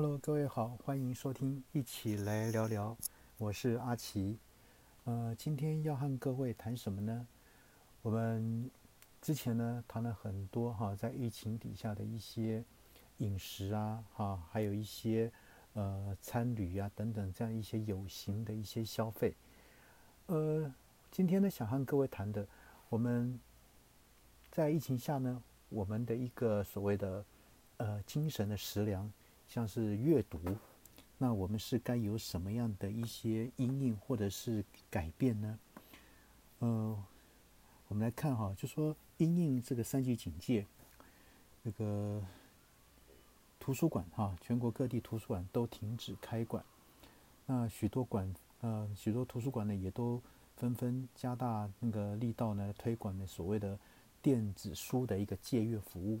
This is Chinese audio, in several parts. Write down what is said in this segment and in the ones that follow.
Hello，各位好，欢迎收听，一起来聊聊。我是阿奇。呃，今天要和各位谈什么呢？我们之前呢谈了很多哈，在疫情底下的一些饮食啊，哈，还有一些呃餐旅啊等等这样一些有形的一些消费。呃，今天呢想和各位谈的，我们在疫情下呢，我们的一个所谓的呃精神的食粮。像是阅读，那我们是该有什么样的一些阴影或者是改变呢？呃，我们来看哈，就说因应这个三级警戒，这个图书馆哈，全国各地图书馆都停止开馆，那许多馆呃许多图书馆呢也都纷纷加大那个力道呢，推广的所谓的电子书的一个借阅服务。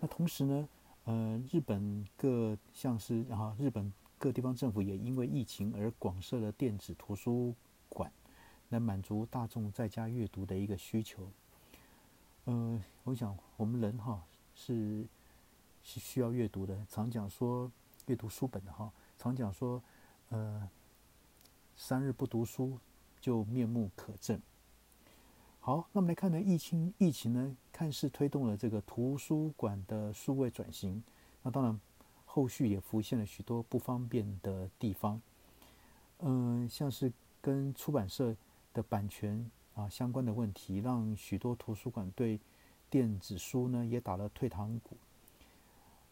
那同时呢？呃，日本各像是啊，日本各地方政府也因为疫情而广设了电子图书馆，来满足大众在家阅读的一个需求。呃，我想我们人哈是是需要阅读的，常讲说阅读书本的哈，常讲说呃三日不读书就面目可憎。好，那我们来看呢，疫情疫情呢，看似推动了这个图书馆的数位转型。那当然，后续也浮现了许多不方便的地方。嗯，像是跟出版社的版权啊相关的问题，让许多图书馆对电子书呢也打了退堂鼓。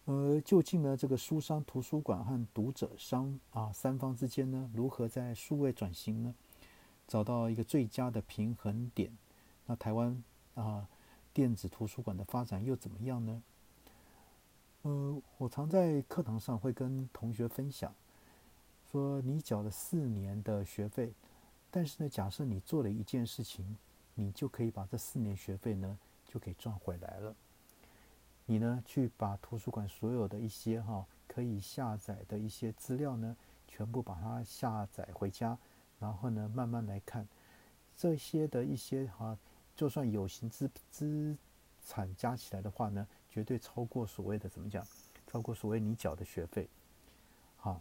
呃，究竟呢，这个书商、图书馆和读者商啊三方之间呢，如何在数位转型呢，找到一个最佳的平衡点？那台湾啊，电子图书馆的发展又怎么样呢？呃，我常在课堂上会跟同学分享，说你缴了四年的学费，但是呢，假设你做了一件事情，你就可以把这四年学费呢就给赚回来了。你呢去把图书馆所有的一些哈可以下载的一些资料呢，全部把它下载回家，然后呢慢慢来看这些的一些哈。就算有形资资产加起来的话呢，绝对超过所谓的怎么讲？超过所谓你缴的学费。好，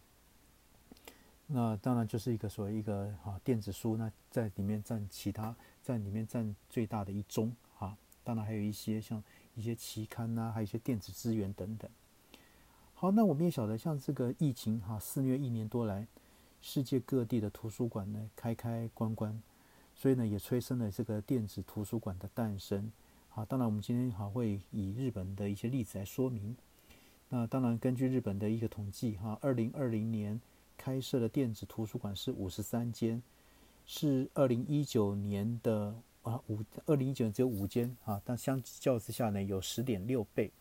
那当然就是一个所谓一个哈电子书那，在里面占其他在里面占最大的一宗哈。当然还有一些像一些期刊呐，还有一些电子资源等等。好，那我们也晓得，像这个疫情哈肆虐一年多来，世界各地的图书馆呢开开关关。所以呢，也催生了这个电子图书馆的诞生。好，当然我们今天还会以日本的一些例子来说明。那当然，根据日本的一个统计哈，二零二零年开设的电子图书馆是五十三间，是二零一九年的啊五二零一九年只有五间啊，但相较之下呢，有十点六倍。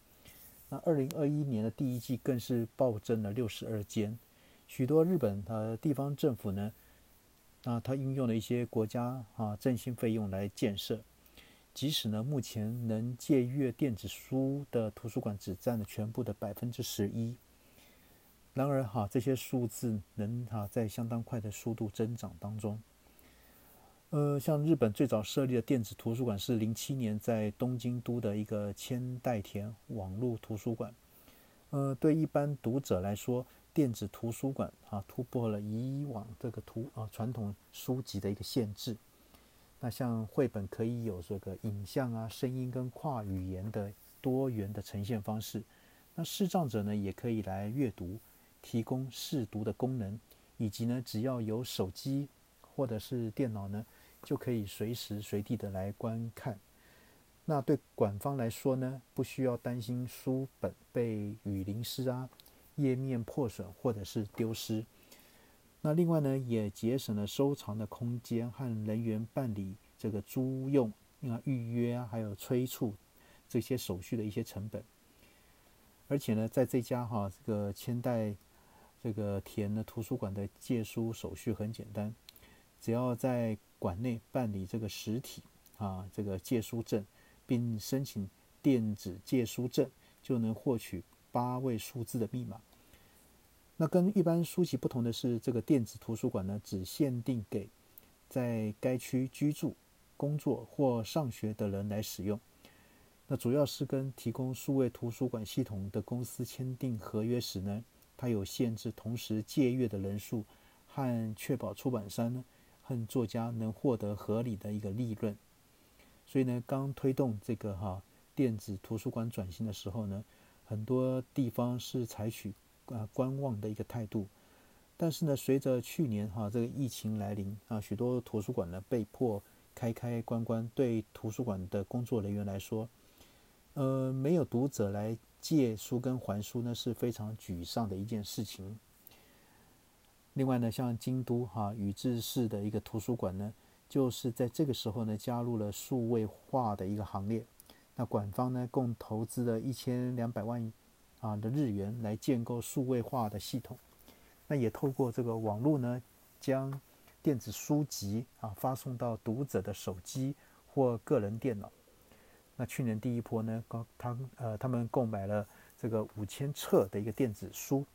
那二零二一年的第一季更是暴增了六十二间，许多日本的地方政府呢。那它运用了一些国家啊振兴费用来建设，即使呢目前能借阅电子书的图书馆只占了全部的百分之十一，然而哈这些数字能哈在相当快的速度增长当中。呃，像日本最早设立的电子图书馆是零七年在东京都的一个千代田网络图书馆，呃，对一般读者来说。电子图书馆啊，突破了以往这个图啊传统书籍的一个限制。那像绘本可以有这个影像啊、声音跟跨语言的多元的呈现方式。那视障者呢，也可以来阅读，提供视读的功能，以及呢，只要有手机或者是电脑呢，就可以随时随地的来观看。那对馆方来说呢，不需要担心书本被雨淋湿啊。页面破损或者是丢失，那另外呢，也节省了收藏的空间和人员办理这个租用、啊预约啊，还有催促这些手续的一些成本。而且呢，在这家哈这个千代这个田的图书馆的借书手续很简单，只要在馆内办理这个实体啊这个借书证，并申请电子借书证，就能获取。八位数字的密码。那跟一般书籍不同的是，这个电子图书馆呢，只限定给在该区居住、工作或上学的人来使用。那主要是跟提供数位图书馆系统的公司签订合约时呢，它有限制同时借阅的人数，和确保出版商呢和作家能获得合理的一个利润。所以呢，刚推动这个哈电子图书馆转型的时候呢，很多地方是采取啊观望的一个态度。但是呢，随着去年哈这个疫情来临啊，许多图书馆呢被迫开开关关，对图书馆的工作人员来说，呃，没有读者来借书跟还书呢是非常沮丧的一件事情。另外呢，像京都哈宇治市的一个图书馆呢，就是在这个时候呢加入了数位化的一个行列。那馆方呢共投资了一千两百万啊的日元来建构数位化的系统。那也透过这个网络呢，将电子书籍啊发送到读者的手机或个人电脑。那去年第一波呢，刚他呃他们购买了这个五千册的一个电子书。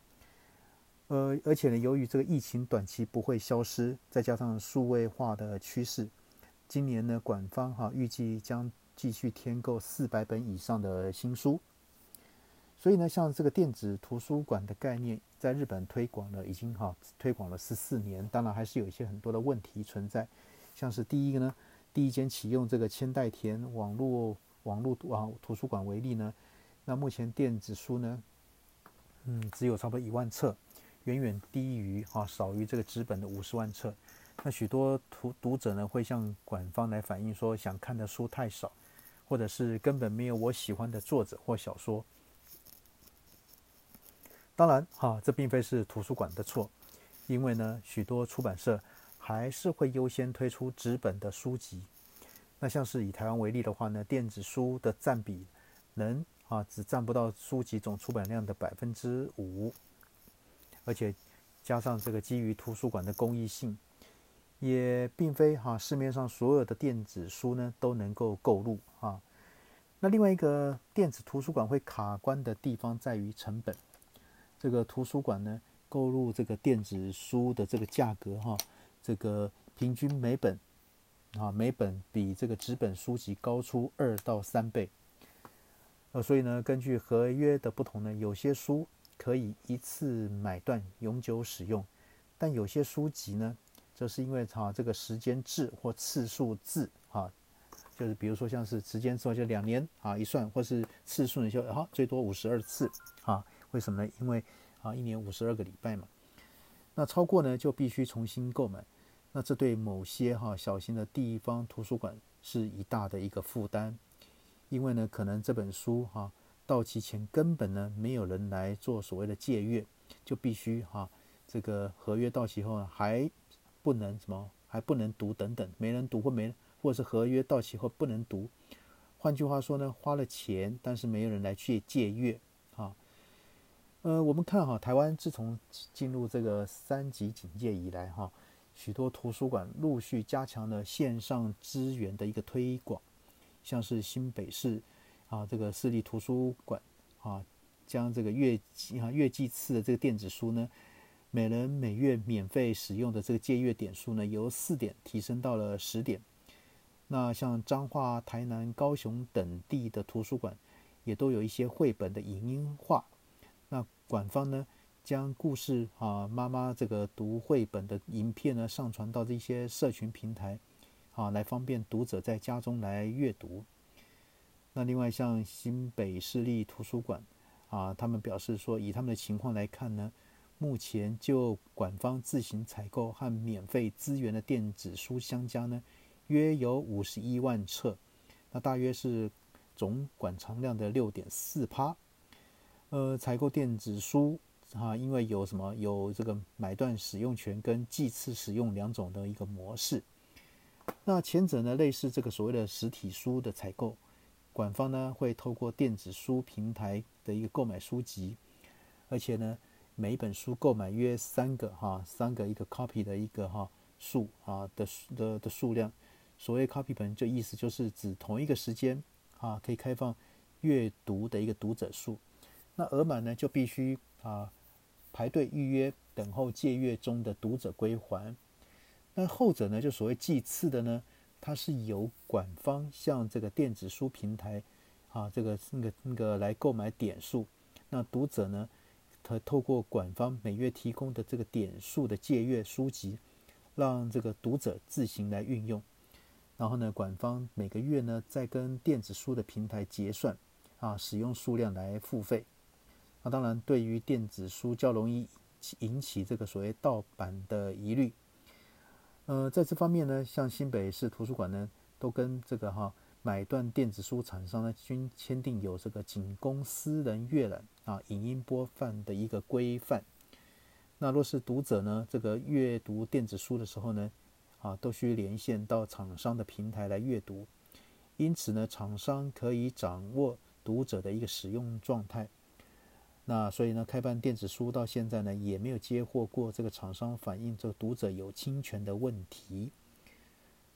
呃，而且呢，由于这个疫情短期不会消失，再加上数位化的趋势，今年呢，馆方哈预计将继续添购四百本以上的新书。所以呢，像这个电子图书馆的概念，在日本推广了已经哈推广了十四年，当然还是有一些很多的问题存在。像是第一个呢，第一间启用这个千代田网络网络网图书馆为例呢，那目前电子书呢，嗯，只有差不多一万册，远远低于哈少于这个纸本的五十万册。那许多读读者呢，会向馆方来反映说，想看的书太少，或者是根本没有我喜欢的作者或小说。当然，哈，这并非是图书馆的错，因为呢，许多出版社还是会优先推出纸本的书籍。那像是以台湾为例的话呢，电子书的占比能啊，只占不到书籍总出版量的百分之五，而且加上这个基于图书馆的公益性，也并非哈市面上所有的电子书呢都能够购入啊。那另外一个电子图书馆会卡关的地方在于成本。这个图书馆呢，购入这个电子书的这个价格哈，这个平均每本啊每本比这个纸本书籍高出二到三倍。呃，所以呢，根据合约的不同呢，有些书可以一次买断永久使用，但有些书籍呢，就是因为哈这个时间制或次数制哈，就是比如说像是时间制就两年啊一算，或是次数就好最多五十二次啊。为什么呢？因为啊，一年五十二个礼拜嘛，那超过呢就必须重新购买。那这对某些哈小型的地方图书馆是一大的一个负担，因为呢可能这本书哈到期前根本呢没有人来做所谓的借阅，就必须哈这个合约到期后还不能什么还不能读等等，没人读或没或者是合约到期后不能读。换句话说呢，花了钱但是没有人来去借阅啊。呃，我们看哈，台湾自从进入这个三级警戒以来哈，许多图书馆陆续加强了线上资源的一个推广，像是新北市啊这个市立图书馆啊，将这个月啊月季次的这个电子书呢，每人每月免费使用的这个借阅点数呢，由四点提升到了十点。那像彰化、台南、高雄等地的图书馆，也都有一些绘本的影音化。那馆方呢，将故事啊妈妈这个读绘本的影片呢上传到这些社群平台，啊来方便读者在家中来阅读。那另外像新北市立图书馆啊，他们表示说，以他们的情况来看呢，目前就馆方自行采购和免费资源的电子书相加呢，约有五十一万册，那大约是总馆藏量的六点四趴。呃，采购电子书啊，因为有什么有这个买断使用权跟计次使用两种的一个模式。那前者呢，类似这个所谓的实体书的采购，馆方呢会透过电子书平台的一个购买书籍，而且呢每一本书购买约三个哈，三个一个 copy 的一个哈数啊的的的数量。所谓 copy 本，就意思就是指同一个时间啊可以开放阅读的一个读者数。那额满呢，就必须啊排队预约，等候借阅中的读者归还。那后者呢，就所谓计次的呢，它是由馆方向这个电子书平台啊，这个那个那个来购买点数。那读者呢，透透过馆方每月提供的这个点数的借阅书籍，让这个读者自行来运用。然后呢，馆方每个月呢再跟电子书的平台结算，啊，使用数量来付费。那当然，对于电子书较容易引起这个所谓盗版的疑虑。呃，在这方面呢，像新北市图书馆呢，都跟这个哈买断电子书厂商呢，均签订有这个仅供私人阅览啊、影音播放的一个规范。那若是读者呢，这个阅读电子书的时候呢，啊，都需连线到厂商的平台来阅读。因此呢，厂商可以掌握读者的一个使用状态。那所以呢，开办电子书到现在呢，也没有接获过这个厂商反映这个读者有侵权的问题。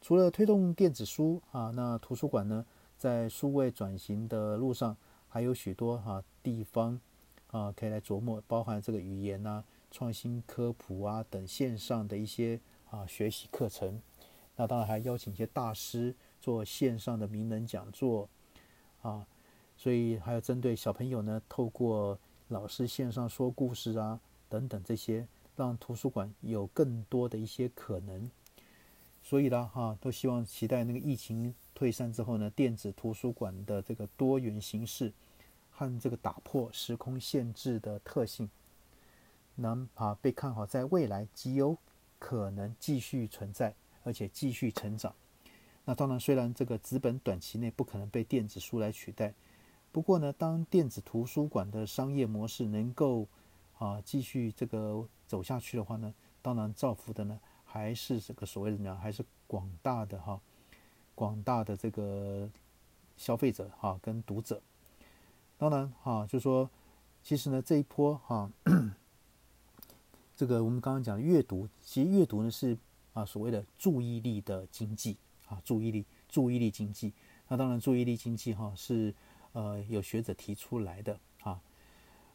除了推动电子书啊，那图书馆呢，在数位转型的路上，还有许多哈地方啊可以来琢磨，包含这个语言啊、创新科普啊等线上的一些啊学习课程。那当然还邀请一些大师做线上的名人讲座啊，所以还有针对小朋友呢，透过老师线上说故事啊，等等这些，让图书馆有更多的一些可能。所以呢，哈，都希望期待那个疫情退散之后呢，电子图书馆的这个多元形式和这个打破时空限制的特性，能啊被看好，在未来极有可能继续存在，而且继续成长。那当然，虽然这个纸本短期内不可能被电子书来取代。不过呢，当电子图书馆的商业模式能够啊继续这个走下去的话呢，当然造福的呢还是这个所谓的呢，还是广大的哈广大的这个消费者哈跟读者。当然哈，就说其实呢这一波哈，这个我们刚刚讲阅读，其实阅读呢是啊所谓的注意力的经济啊注意力注意力经济。那当然注意力经济哈是。呃，有学者提出来的啊，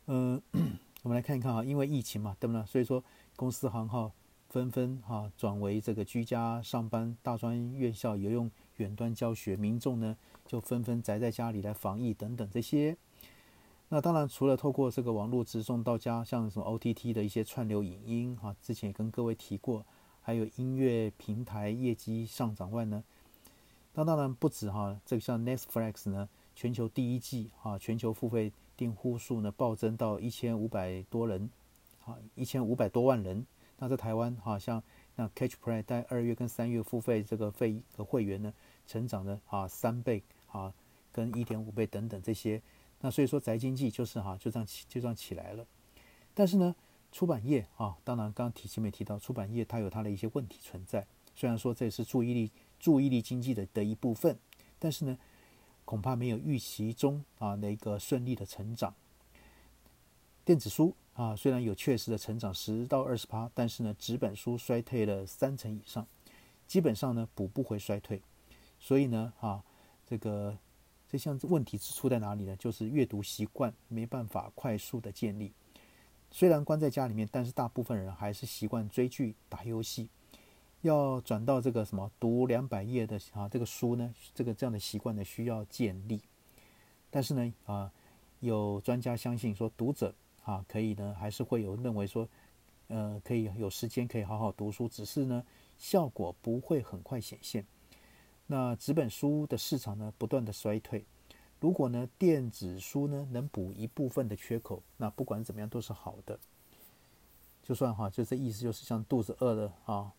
嗯，我们来看一看啊，因为疫情嘛，对不对？所以说公司行号纷纷哈转为这个居家上班，大专院校也用远端教学，民众呢就纷纷宅在家里来防疫等等这些。那当然，除了透过这个网络直送到家，像什么 OTT 的一些串流影音哈，之前也跟各位提过，还有音乐平台业绩上涨外呢，那当然不止哈，这个像 Netflix 呢。全球第一季啊，全球付费订户数呢暴增到一千五百多人，啊，一千五百多万人。那在台湾，哈，像那 Catch Play 在二月跟三月付费这个费和会员呢，成长了啊三倍啊，跟一点五倍等等这些。那所以说宅经济就是哈就这样起就这样起来了。但是呢，出版业啊，当然刚刚提前面提到出版业它有它的一些问题存在。虽然说这也是注意力注意力经济的的一部分，但是呢。恐怕没有预期中啊那个顺利的成长。电子书啊虽然有确实的成长十到二十趴，但是呢纸本书衰退了三成以上，基本上呢补不回衰退。所以呢啊这个这项问题出在哪里呢？就是阅读习惯没办法快速的建立。虽然关在家里面，但是大部分人还是习惯追剧、打游戏。要转到这个什么读两百页的啊这个书呢，这个这样的习惯呢需要建立。但是呢啊，有专家相信说读者啊可以呢还是会有认为说，呃可以有时间可以好好读书，只是呢效果不会很快显现。那纸本书的市场呢不断的衰退，如果呢电子书呢能补一部分的缺口，那不管怎么样都是好的。就算哈就这意思就是像肚子饿了啊。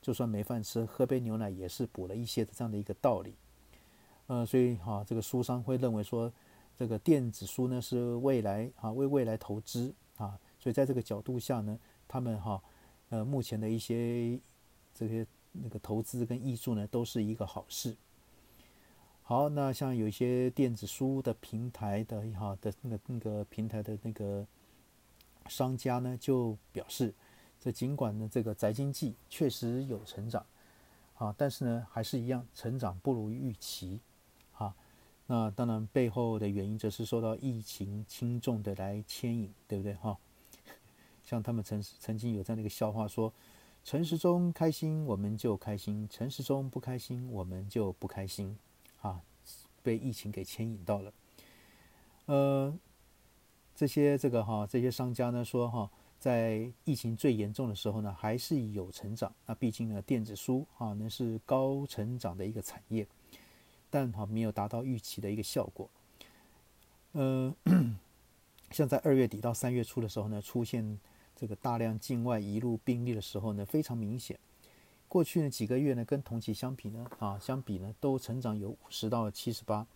就算没饭吃，喝杯牛奶也是补了一些的这样的一个道理。呃，所以哈，这个书商会认为说，这个电子书呢是未来啊，为未来投资啊，所以在这个角度下呢，他们哈，呃，目前的一些这些那个投资跟艺术呢，都是一个好事。好，那像有一些电子书的平台的哈的那个那个平台的那个商家呢，就表示。这尽管呢，这个宅经济确实有成长，啊，但是呢，还是一样成长不如预期，那当然背后的原因则是受到疫情轻重的来牵引，对不对哈？像他们曾曾经有这样的一个笑话说：陈时中开心我们就开心，陈时中不开心我们就不开心，啊，被疫情给牵引到了，呃。这些这个哈这些商家呢说哈，在疫情最严重的时候呢，还是有成长。那毕竟呢，电子书啊，那是高成长的一个产业，但哈没有达到预期的一个效果。呃，像在二月底到三月初的时候呢，出现这个大量境外移入病例的时候呢，非常明显。过去呢几个月呢，跟同期相比呢，啊相比呢，都成长有五十到七十八，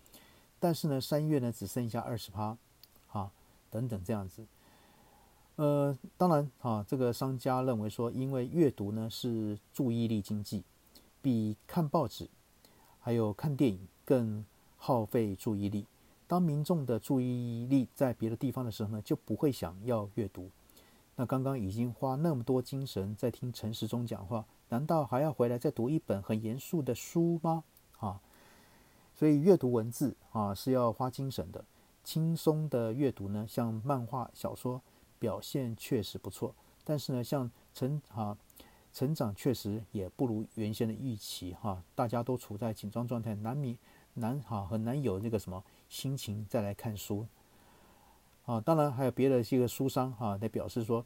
但是呢，三月呢只剩下二十趴，啊等等这样子。呃，当然啊，这个商家认为说，因为阅读呢是注意力经济，比看报纸还有看电影更耗费注意力。当民众的注意力在别的地方的时候呢，就不会想要阅读。那刚刚已经花那么多精神在听陈时中讲话。难道还要回来再读一本很严肃的书吗？啊，所以阅读文字啊是要花精神的。轻松的阅读呢，像漫画、小说，表现确实不错。但是呢，像陈啊成长确实也不如原先的预期哈。大家都处在紧张状态，难免难哈很难有那个什么心情再来看书。啊，当然还有别的这个书商哈来表示说。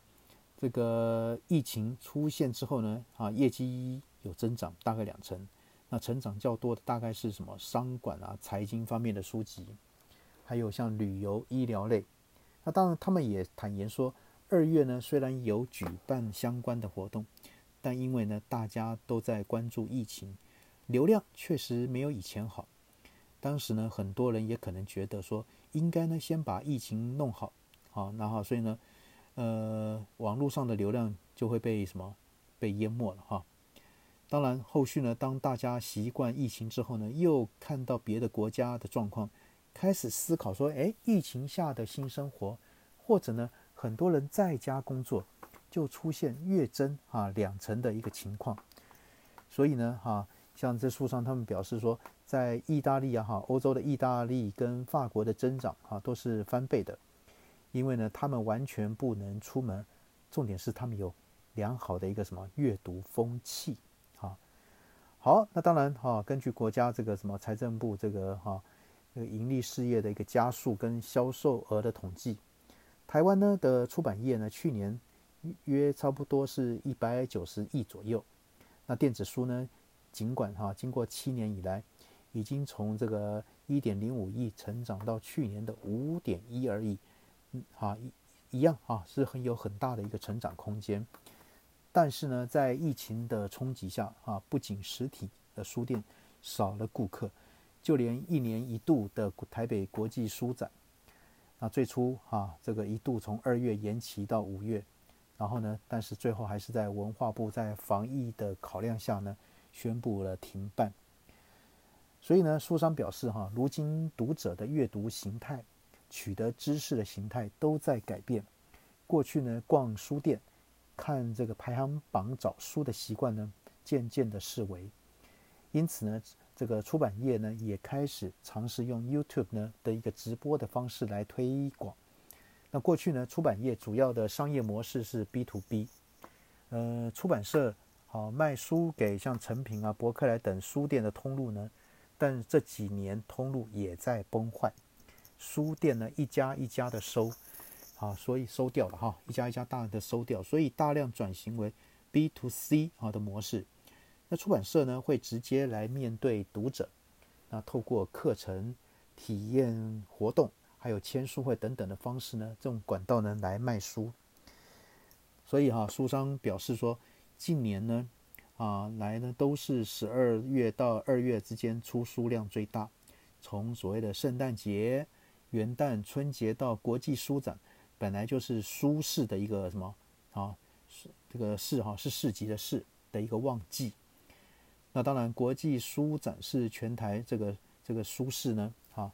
这个疫情出现之后呢，啊，业绩有增长，大概两成。那成长较多的大概是什么？商管啊、财经方面的书籍，还有像旅游、医疗类。那当然，他们也坦言说，二月呢虽然有举办相关的活动，但因为呢大家都在关注疫情，流量确实没有以前好。当时呢，很多人也可能觉得说，应该呢先把疫情弄好，好，然后所以呢。呃，网络上的流量就会被什么被淹没了哈。当然，后续呢，当大家习惯疫情之后呢，又看到别的国家的状况，开始思考说，哎，疫情下的新生活，或者呢，很多人在家工作，就出现月增啊两成的一个情况。所以呢，哈，像这书上他们表示说，在意大利啊，哈，欧洲的意大利跟法国的增长啊，都是翻倍的。因为呢，他们完全不能出门，重点是他们有良好的一个什么阅读风气啊。好，那当然哈，根据国家这个什么财政部这个哈这个盈利事业的一个加速跟销售额的统计，台湾呢的出版业呢去年约差不多是一百九十亿左右。那电子书呢，尽管哈经过七年以来，已经从这个一点零五亿成长到去年的五点一而已。啊，一一样啊，是很有很大的一个成长空间。但是呢，在疫情的冲击下啊，不仅实体的书店少了顾客，就连一年一度的台北国际书展，那最初啊，这个一度从二月延期到五月，然后呢，但是最后还是在文化部在防疫的考量下呢，宣布了停办。所以呢，书商表示哈，如今读者的阅读形态。取得知识的形态都在改变。过去呢，逛书店、看这个排行榜找书的习惯呢，渐渐的式微。因此呢，这个出版业呢，也开始尝试用 YouTube 呢的一个直播的方式来推广。那过去呢，出版业主要的商业模式是 B to B，呃，出版社好卖书给像成品啊、博客来等书店的通路呢，但这几年通路也在崩坏。书店呢，一家一家的收，啊，所以收掉了哈，一家一家大的收掉，所以大量转型为 B to C 啊的模式。那出版社呢，会直接来面对读者，那透过课程、体验活动，还有签书会等等的方式呢，这种管道呢来卖书。所以哈，书商表示说，近年呢，啊来呢都是十二月到二月之间出书量最大，从所谓的圣诞节。元旦、春节到国际书展，本来就是书市的一个什么啊？是这个市哈，是市集的市的一个旺季。那当然，国际书展是全台这个这个书市呢，啊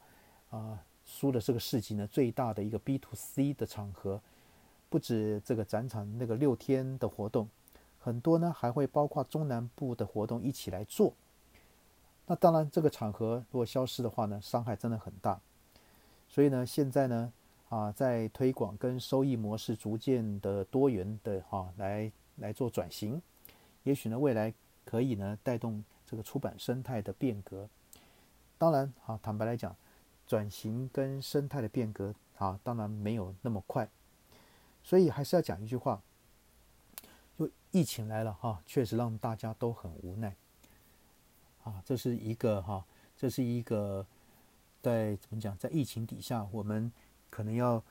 啊书的这个市集呢最大的一个 B to C 的场合。不止这个展场那个六天的活动，很多呢还会包括中南部的活动一起来做。那当然，这个场合如果消失的话呢，伤害真的很大。所以呢，现在呢，啊，在推广跟收益模式逐渐的多元的哈，来来做转型，也许呢，未来可以呢带动这个出版生态的变革。当然，啊，坦白来讲，转型跟生态的变革，啊，当然没有那么快。所以还是要讲一句话，就疫情来了哈，确实让大家都很无奈。啊，这是一个哈，这是一个在怎么讲，在疫情底下，我们可能要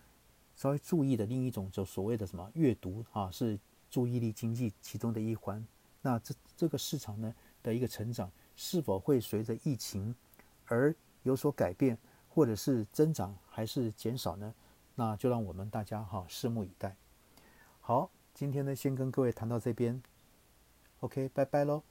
稍微注意的另一种，就所谓的什么阅读啊，是注意力经济其中的一环。那这这个市场呢的一个成长，是否会随着疫情而有所改变，或者是增长还是减少呢？那就让我们大家哈拭目以待。好，今天呢先跟各位谈到这边，OK，拜拜喽。